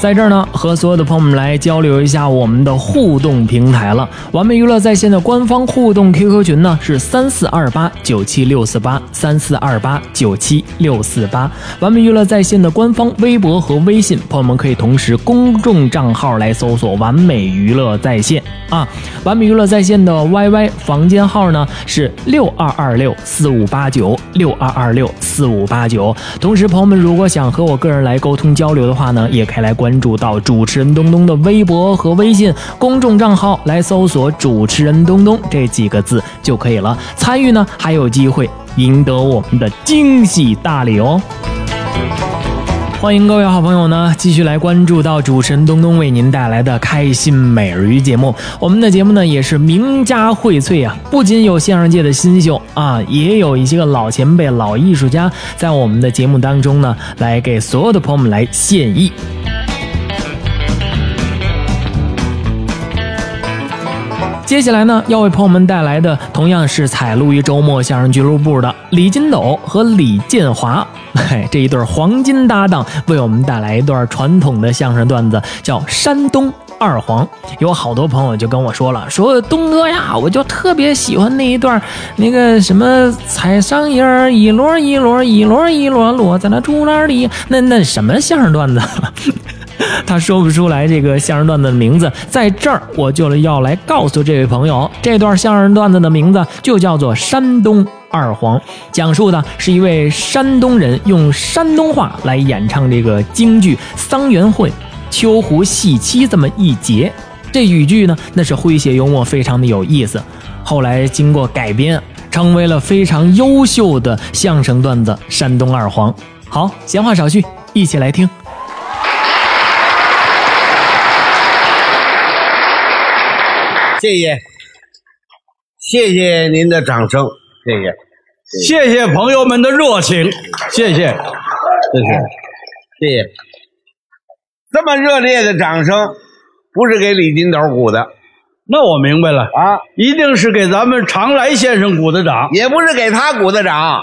在这儿呢，和所有的朋友们来交流一下我们的互动平台了。完美娱乐在线的官方互动 QQ 群呢是三四二八九七六四八三四二八九七六四八。完美娱乐在线的官方微博和微信，朋友们可以同时公众账号来搜索“完美娱乐在线”啊。完美娱乐在线的 YY 房间号呢是六二二六四五八九六二二六四五八九。同时，朋友们如果想和我个人来沟通交流的话呢，也可以来关。关注到主持人东东的微博和微信公众账号，来搜索“主持人东东”这几个字就可以了。参与呢，还有机会赢得我们的惊喜大礼哦！欢迎各位好朋友呢，继续来关注到主持人东东为您带来的开心美人鱼节目。我们的节目呢，也是名家荟萃啊，不仅有相声界的新秀啊，也有一些个老前辈、老艺术家，在我们的节目当中呢，来给所有的朋友们来献艺。接下来呢，要为朋友们带来的同样是采录于周末相声俱乐部的李金斗和李建华，嘿，这一对黄金搭档为我们带来一段传统的相声段子，叫山东二黄。有好多朋友就跟我说了，说东哥呀，我就特别喜欢那一段，那个什么采桑叶儿，一摞一摞，一摞一摞落在那竹篮里，那那什么相声段子？他说不出来这个相声段子的名字，在这儿我就要来告诉这位朋友，这段相声段子的名字就叫做《山东二黄》，讲述的是一位山东人用山东话来演唱这个京剧《桑园会·秋胡戏妻》这么一节。这语句呢，那是诙谐幽默，非常的有意思。后来经过改编，成为了非常优秀的相声段子《山东二黄》。好，闲话少叙，一起来听。谢谢，谢谢您的掌声，谢谢，谢谢朋友们的热情，谢谢，谢谢，谢谢。这么热烈的掌声，不是给李金斗鼓的，那我明白了啊，一定是给咱们常来先生鼓的掌，也不是给他鼓的掌，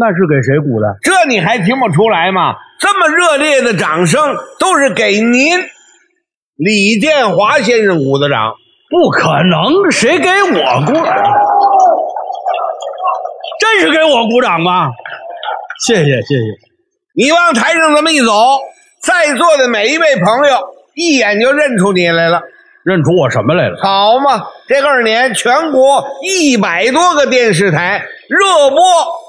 那是给谁鼓的？这你还听不出来吗？这么热烈的掌声，都是给您。李建华先生鼓的掌，不可能，谁给我鼓掌？真是给我鼓掌吗？谢谢谢谢。你往台上这么一走，在座的每一位朋友一眼就认出你来了。认出我什么来了？好嘛，这二年全国一百多个电视台热播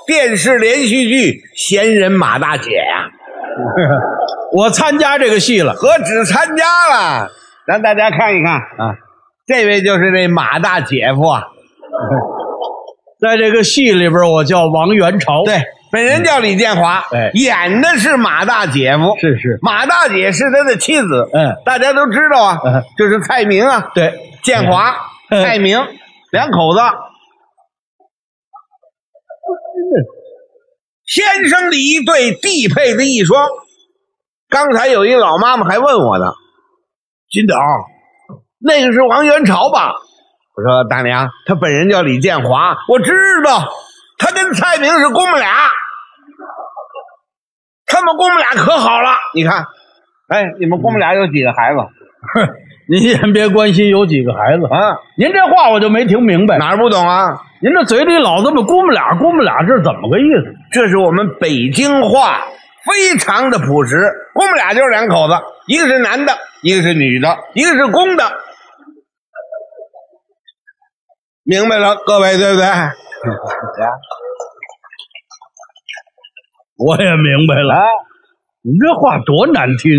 电视连续剧《闲人马大姐》呀。我参加这个戏了，何止参加了？让大家看一看。啊，这位就是那马大姐夫啊，在这个戏里边，我叫王元朝，对，本人叫李建华，哎，演的是马大姐夫，是是，马大姐是他的妻子，嗯，大家都知道啊，就是蔡明啊，对，建华、蔡明两口子，天生的一对，地配的一双。刚才有一老妈妈还问我呢，金斗，那个是王元朝吧？我说大娘，他本人叫李建华，我知道，他跟蔡明是公母俩，他们公母俩可好了。你看，哎，你们公母俩有几个孩子？哼 您先别关心有几个孩子啊，您这话我就没听明白，哪儿不懂啊？您这嘴里老这么姑母俩，姑母俩，这是怎么个意思？这是我们北京话。非常的朴实，我们俩就是两口子，一个是男的，一个是女的，一个是公的，明白了，各位对不对？我也明白了。啊，你这话多难听，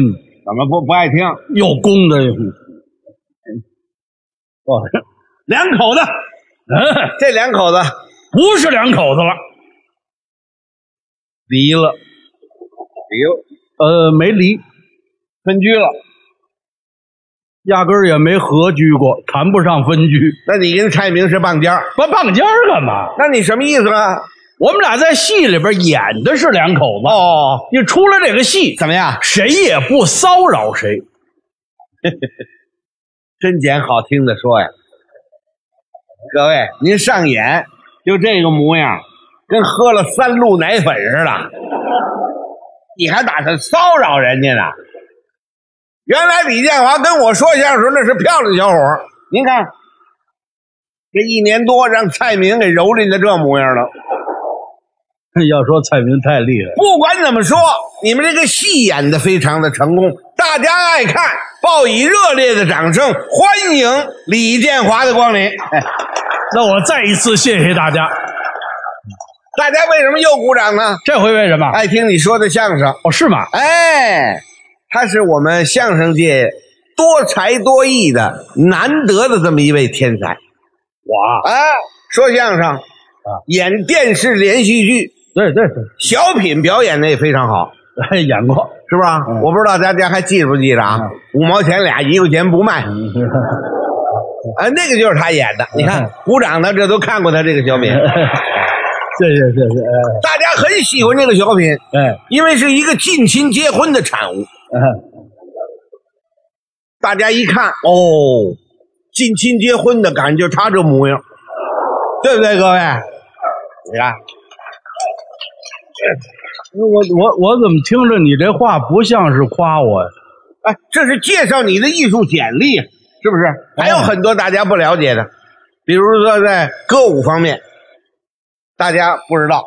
怎么不不爱听？又公的。哦，两口子，嗯，这两口子不是两口子了，离了。离了，呃，没离，分居了。压根儿也没合居过，谈不上分居。那你跟蔡明是棒尖儿，不棒尖儿干嘛？那你什么意思啊？我们俩在戏里边演的是两口子。哦，你出了这个戏，怎么样？谁也不骚扰谁。真捡好听的说呀！各位，您上演就这个模样，跟喝了三鹿奶粉似的，你还打算骚扰人家呢？原来李建华跟我说相声那是漂亮小伙儿您看这一年多让蔡明给蹂躏的这模样了。要说蔡明太厉害，不管怎么说，你们这个戏演的非常的成功，大家爱看，报以热烈的掌声，欢迎李建华的光临。那我再一次谢谢大家。大家为什么又鼓掌呢？这回为什么？爱听你说的相声。哦，是吗？哎，他是我们相声界多才多艺的难得的这么一位天才。我啊，说相声，演电视连续剧，对对对，小品表演的也非常好，哎，演过。是吧？我不知道大家还记不记得啊？五毛钱俩，一块钱不卖。啊，那个就是他演的。你看，鼓掌的这都看过他这个小品，谢谢谢谢，大家很喜欢这个小品，哎因为是一个近亲结婚的产物。哎，大家一看，哦，近亲结婚的感觉，他这模样，对不对，各位？你看，我我我怎么听着你这话不像是夸我呀？哎，这是介绍你的艺术简历，是不是？还有很多大家不了解的，比如说在歌舞方面，大家不知道，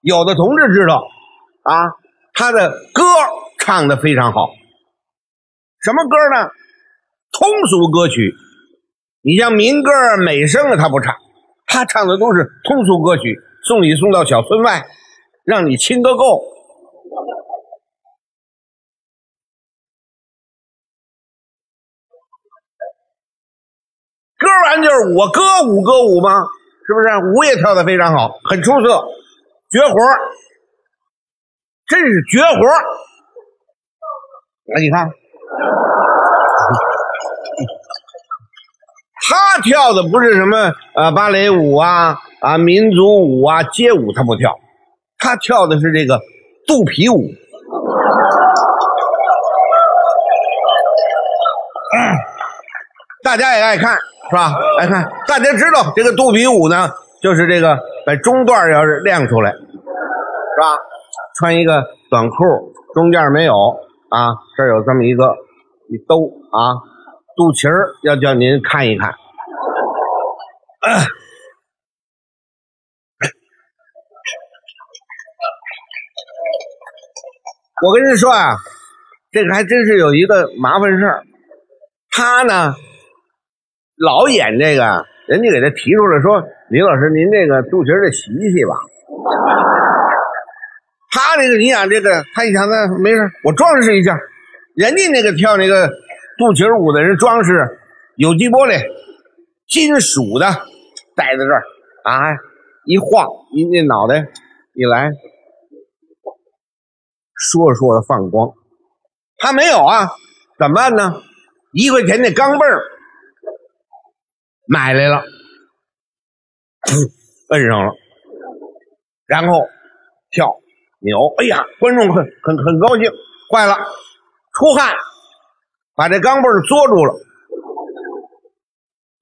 有的同志知道啊，他的歌唱的非常好。什么歌呢？通俗歌曲。你像民歌、美声啊，他不唱，他唱的都是通俗歌曲，送礼送到小村外，让你亲个够。歌完就是舞，歌舞歌舞吗？是不是？舞也跳得非常好，很出色，绝活真是绝活儿，你看，他跳的不是什么呃芭蕾舞啊啊民族舞啊街舞，他不跳，他跳的是这个肚皮舞。大家也爱看，是吧？来看，大家知道这个肚皮舞呢，就是这个把中段要是亮出来，是吧？穿一个短裤，中间没有啊，这儿有这么一个一兜啊，肚脐儿要叫您看一看。我跟您说啊，这个还真是有一个麻烦事儿，他呢。老演这个，人家给他提出来说：“李老师，您这个肚脐儿得洗洗吧。”他这个，你想这个，他一想那没事，我装饰一下。人家那个跳那个肚脐舞的人装饰有机玻璃、金属的，戴在这儿啊，一晃，一那脑袋一来，说着说着放光。他没有啊，怎么办呢？一块钱那钢镚儿。买来了，摁上了，然后跳扭，哎呀，观众很很很高兴，坏了，出汗，把这钢镚儿嘬住了，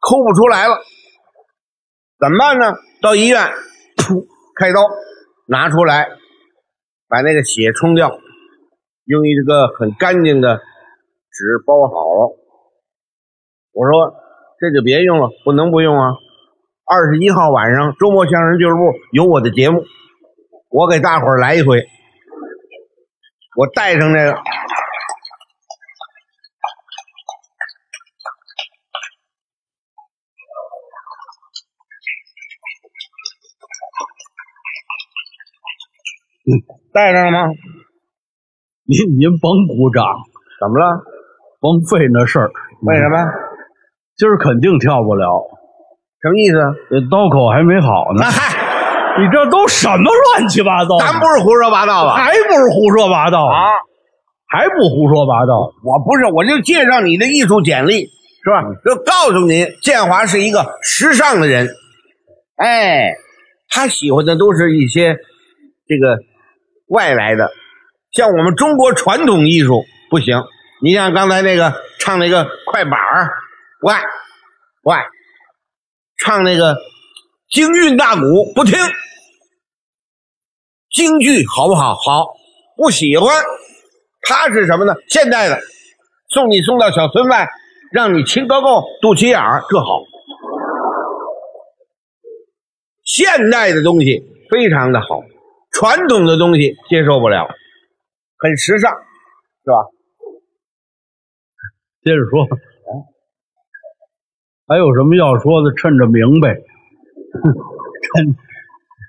抠不出来了，怎么办呢？到医院，噗，开刀，拿出来，把那个血冲掉，用一个很干净的纸包好了。我说。这就别用了，不能不用啊。二十一号晚上，周末相声俱乐部有我的节目，我给大伙儿来一回。我带上这个，带上了吗？您您甭鼓掌，怎么了？甭费那事儿。为什么？今儿肯定跳不了，什么意思？这刀口还没好呢那。嗨，你这都什么乱七八糟的？咱不是胡说八道吧？还不是胡说八道啊，还不胡说八道？我不是，我就介绍你的艺术简历，是吧？就告诉你，建华是一个时尚的人。哎，他喜欢的都是一些这个外来的，像我们中国传统艺术不行。你像刚才那个唱那个快板儿，喂喂，唱那个京韵大鼓不听，京剧好不好？好，不喜欢。他是什么呢？现代的，送你送到小村外，让你亲个够，肚脐眼儿，这好。现代的东西非常的好，传统的东西接受不了，很时尚，是吧？接着说，还有什么要说的？趁着明白。趁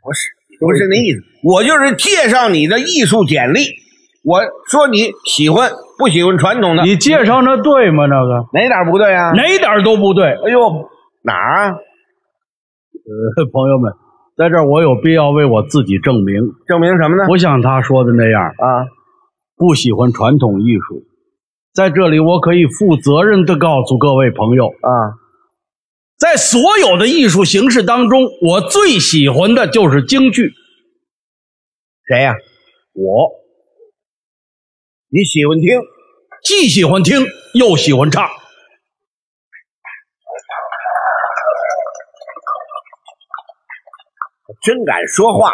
不是，不是那意思，我就是介绍你的艺术简历。我说你喜欢不喜欢传统的？你介绍那对吗？那个哪点不对啊？哪点都不对。哎呦，哪儿啊？呃，朋友们，在这儿我有必要为我自己证明，证明什么呢？不像他说的那样，啊，不喜欢传统艺术。在这里，我可以负责任的告诉各位朋友，啊，在所有的艺术形式当中，我最喜欢的就是京剧。谁呀、我你喜欢听？既喜欢听，又喜欢唱。真敢说话，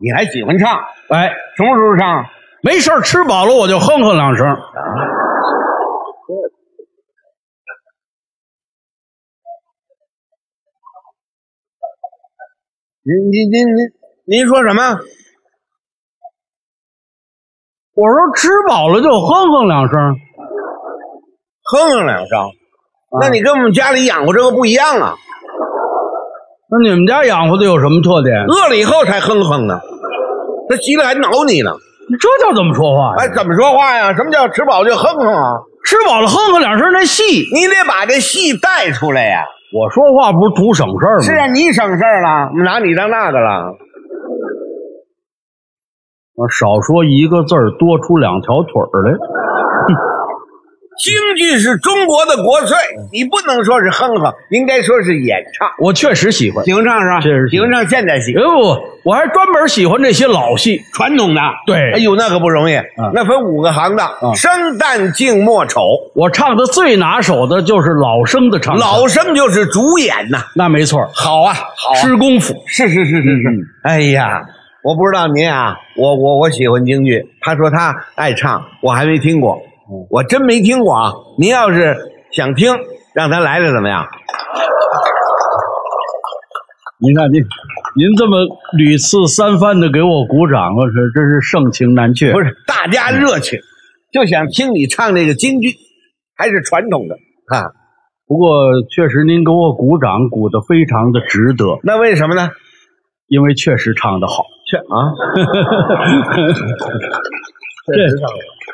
你还喜欢唱？哎，什么时候唱？没事儿吃饱了我就哼哼两声。您您您您您说什么？我说吃饱了就哼哼两声。哼哼两声。那你跟我们家里养活这个不一样啊，那你们家养活的有什么特点？饿了以后才哼哼呢，他急了还挠你呢。你这叫怎么说话呀？哎，怎么说话呀？什么叫吃饱就哼哼啊？吃饱了哼哼两声那戏。你得把这戏带出来呀。我说话不是图省事儿吗？是啊，你省事儿了，我们拿你当那个了。我少说一个字儿，多出两条腿儿来。京剧是中国的国粹，你不能说是哼哼，应该说是演唱。我确实喜欢，喜欢唱是吧？确实喜欢唱现代戏，哎不，我还专门喜欢这些老戏。传统的。对哎呦，那可不容易，那分五个行当：嗯生旦净末丑。我唱的最拿手的就是老生的唱，老生就是主演呐。那没错，好啊，好啊，吃功夫。是是是是是。哎呀，我不知道您啊，我我我喜欢京剧。他说他爱唱，我还没听过，我真没听过啊。您要是想听，让他来了怎么样？您看您，您这么屡次三番的给我鼓掌，我是真是盛情难却。不是，大家热情，就想听你唱这个京剧，还是传统的啊？不过确实您给我鼓掌，鼓得非常的值得，那为什么呢？因为确实唱得好。确啊，这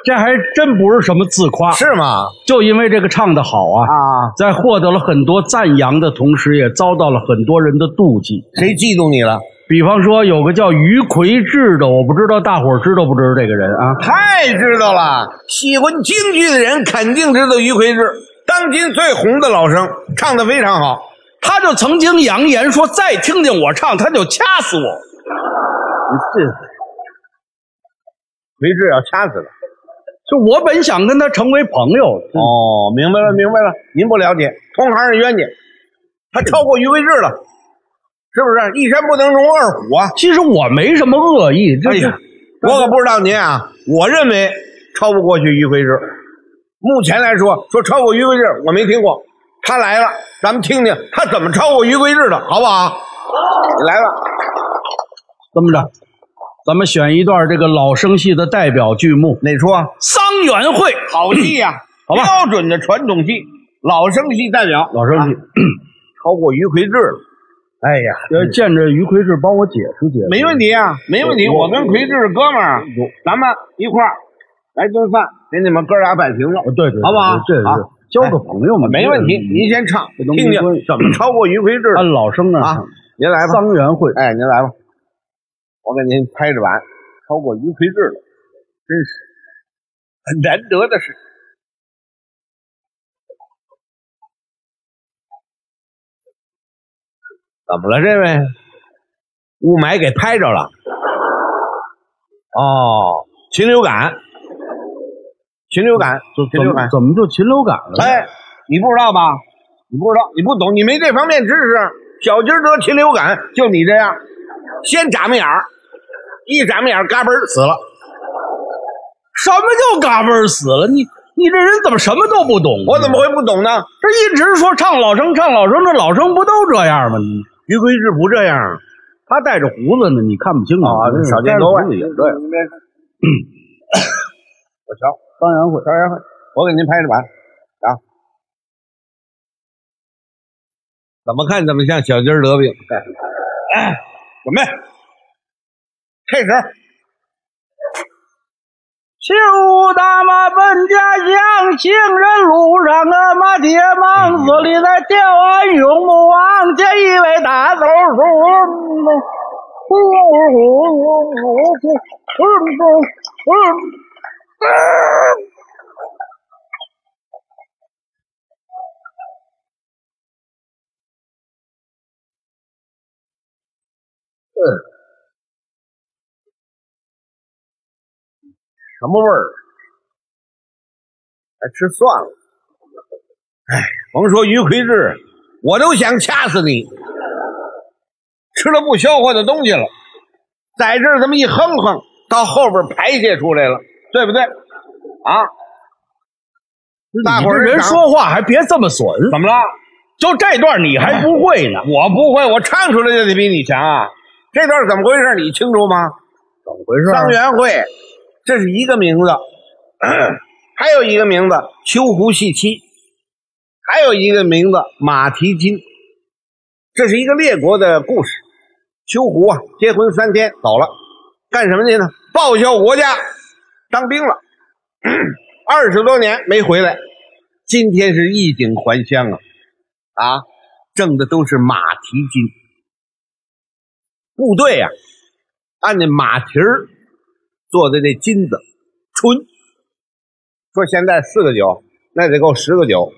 这还真不是什么自夸，是吗？就因为这个唱的好啊，啊，在获得了很多赞扬的同时，也遭到了很多人的妒忌。谁嫉妒你了？比方说，有个叫于魁智的，我不知道大伙儿知道不知道这个人啊？太知道了，喜欢京剧的人肯定知道于魁智，当今最红的老生，唱的非常好。他就曾经扬言说，再听见我唱，他就掐死我。你这魁智要掐死了。就我本想跟他成为朋友，哦，明白了，明白了。您不了解，同行是冤家，他超过于魁智了，是不是？一山不能容二虎啊！其实我没什么恶意，哎呀，我可不知道您啊，我认为超不过去于魁智。目前来说，说超过于魁智，我没听过。他来了，咱们听听他怎么超过于魁智的，好不好？来了，这么着，咱们选一段这个老生戏的代表剧目哪出啊？《桑园会》。好戏呀、好吧标准的传统戏，老生戏代表，老生戏啊超过于魁智了。哎呀，要见着于魁智，帮我解释解释。没问题啊，没问题。我我跟奎志是哥们儿，咱们一块儿来顿饭，给你们哥俩摆平了。哦对对，对好不好这是好交个朋友嘛，没问题，您先唱，这都听听关系怎么超过于魁智按老生啊唱？您来吧，桑园会，哎，您来吧，我给您拍着玩，超过于魁智了，真是很难得的事。怎么了，这位？雾霾给拍着了。哦，禽流感，禽流感，怎禽流感。怎么就禽流感了？哎，你不知道吧？你不知道，你不懂，你没这方面知识。小鸡儿得禽流感，就你这样，先眨巴眼儿，一眨巴眼儿，嘎嘣儿死了。什么叫嘎嘣儿死了？你你这人怎么什么都不懂？我怎么会不懂呢？这一直说唱老生唱老生，这老生不都这样吗？你于魁智不这样他带着胡子呢，你看不清楚啊，这少见多怪。带着胡子也这样。我瞧，桑园会，张元会，我给您拍着板啊。怎么看怎么像小鸡儿得病。哎，准备，开始。秋大妈奔家乡，行人路上啊马铁忙，寺里在吊啊永不忘，见一位大豆叔。什么味儿？还吃蒜了。哎，甭说于魁智，我都想掐死你。吃了不消化的东西了，在这儿这么一哼哼，到后边排泄出来了，对不对？啊，大伙儿人说话还别这么损，怎么了？就这段你还不会呢？我不会，我唱出来就得比你强啊！这段怎么回事？你清楚吗？怎么回事桑园会，这是一个名字，还有一个名字秋胡戏妻，还有一个名字马蹄金，这是一个列国的故事。秋胡啊，结婚三天走了，干什么去呢？报效国家，当兵了，二十多年没回来，今天是衣锦还乡啊！啊，挣的都是马蹄金。部队呀、按那马蹄儿做的那金子纯，说现在四个九，那得够十个九。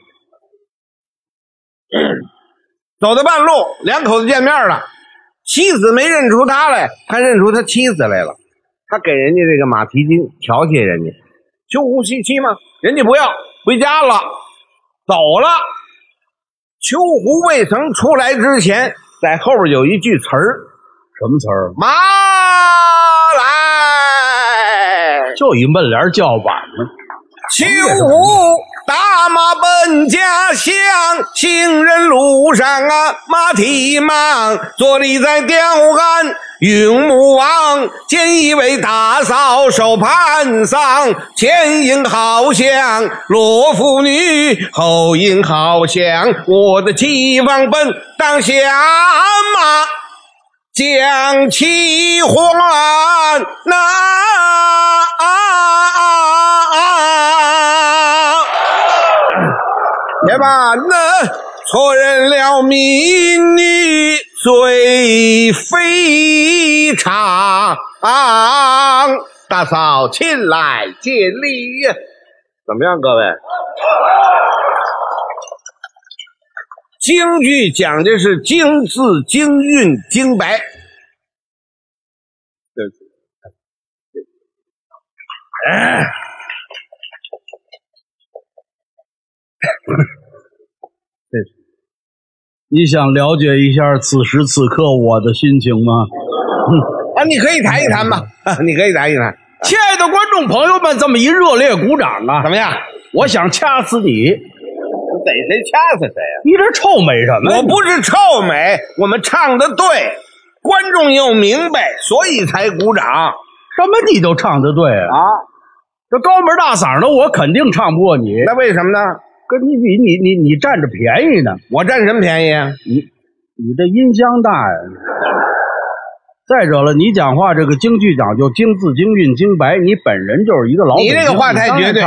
走到半路，两口子见面了，妻子没认出他来，他认出他妻子来了。他给人家这个马蹄金调戏人家，秋胡戏妻吗，人家不要，回家了，走了。秋胡未曾出来之前，在后边有一句词儿什么词儿？马来，就一门帘叫板呢。秋胡大马奔家乡，行人路上啊马蹄忙，坐立在吊鞍。云母王见一位大嫂手盘桑，前迎好像罗妇女，后迎好像我的妻王奔当下马。将其还那、也罢，那错认了民女最非常。大嫂，亲来见礼！怎么样，各位？京剧讲的是京字、京韵、京白。对不起，哎，你想了解一下此时此刻我的心情吗？啊，你可以谈一谈吧，你可以谈一谈，亲爱的观众朋友们，这么一热烈鼓掌啊！怎么样？我想掐死你！逮谁掐死谁呀、你这臭美什么呀？我不是臭美，我们唱的对，观众又明白，所以才鼓掌啊！什么你都唱的对啊！这高门大嗓的，我肯定唱不过你。那为什么呢？跟你比你你你占着便宜呢？我占什么便宜啊？你你这音箱大呀！再者了，你讲话这个京剧讲究京字、京韵、京白，你本人就是一个老你这个话太绝对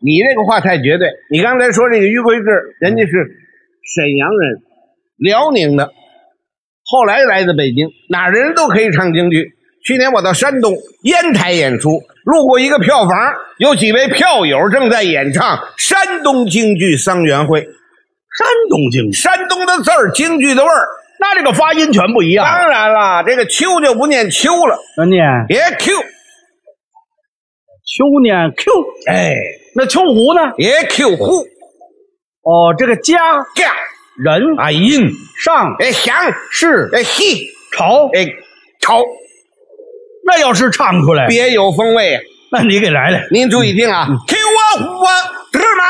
你这个话太绝对。你刚才说这个于魁智，人家是沈阳人，辽宁的，后来来的北京，哪人都可以唱京剧。去年我到山东烟台演出，路过一个票房，有几位票友正在演唱山东京剧桑园会。山东京剧，山东的字儿，京剧的味儿。那这个发音全不一样。当然了，这个秋就不念秋了，那念别 Q，秋念 Q，哎，那秋胡呢？也 Q 户哦，这个家家。人啊音上。哎响是。哎嘿朝，哎潮，那要是唱出来，别有风味啊！那你给来来。您注意听啊，Q 啊呼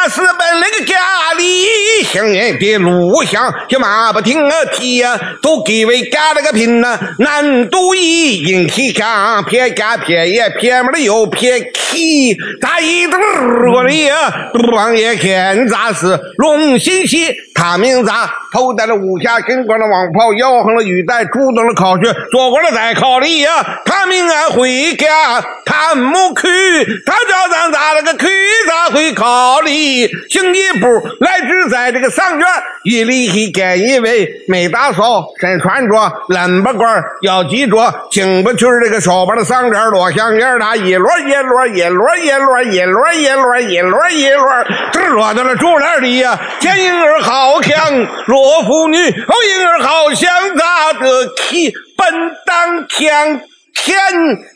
是本那个家里，香烟的路香，这马不停啊蹄呀，都给为干了个拼呐，难度一引起香，撇干撇也撇没了又撇起，咋一嘟过里呀，王爷看咋是龙心喜，他名咋头戴了武侠金冠的王袍，腰横了玉带，主动了考学，做过了再考里呀，他名俺回家他没去，他叫咱咋了个去咋会考里，行一步来至在这个上院，一里一干一位没打扫，身穿着冷巴褂，要记着进不去这个手把的上边落香烟他一摞一摞一摞一摞一摞一摞一摞一摞，这落到了竹篮里呀，见婴儿好像弱妇女，后婴儿好像咋的起本当强。天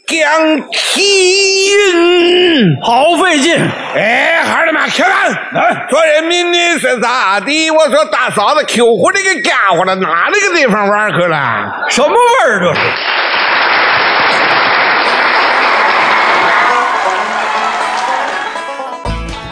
降奇运，好费劲。哎，孩儿们，吃饭。哎做人民的是咋的？我说大嫂子，Q 湖这个家伙了，哪那个地方玩去了？什么味儿这是？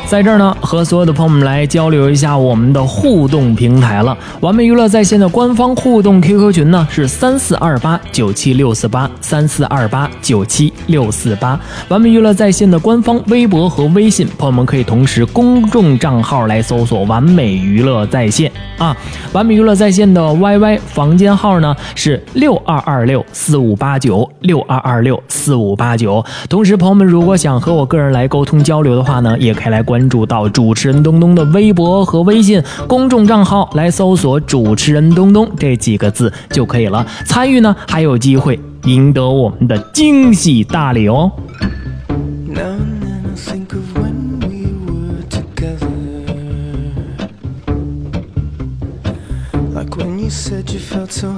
在这儿呢，和所有的朋友们来交流一下我们的互动平台了。完美娱乐在线的官方互动 QQ 群呢是三四二八九七六四八三四二八九七六四八。完美娱乐在线的官方微博和微信，朋友们可以同时公众账号来搜索“完美娱乐在线”啊。完美娱乐在线的 YY 房间号呢是六二二六四五八九六二二六四五八九。同时，朋友们如果想和我个人来沟通交流的话呢，也可以来关关注到主持人东东的微博和微信公众账号来搜索主持人东东这几个字就可以了。参与呢还有机会赢得我们的惊喜大礼哦。Likewhenyou said you felt so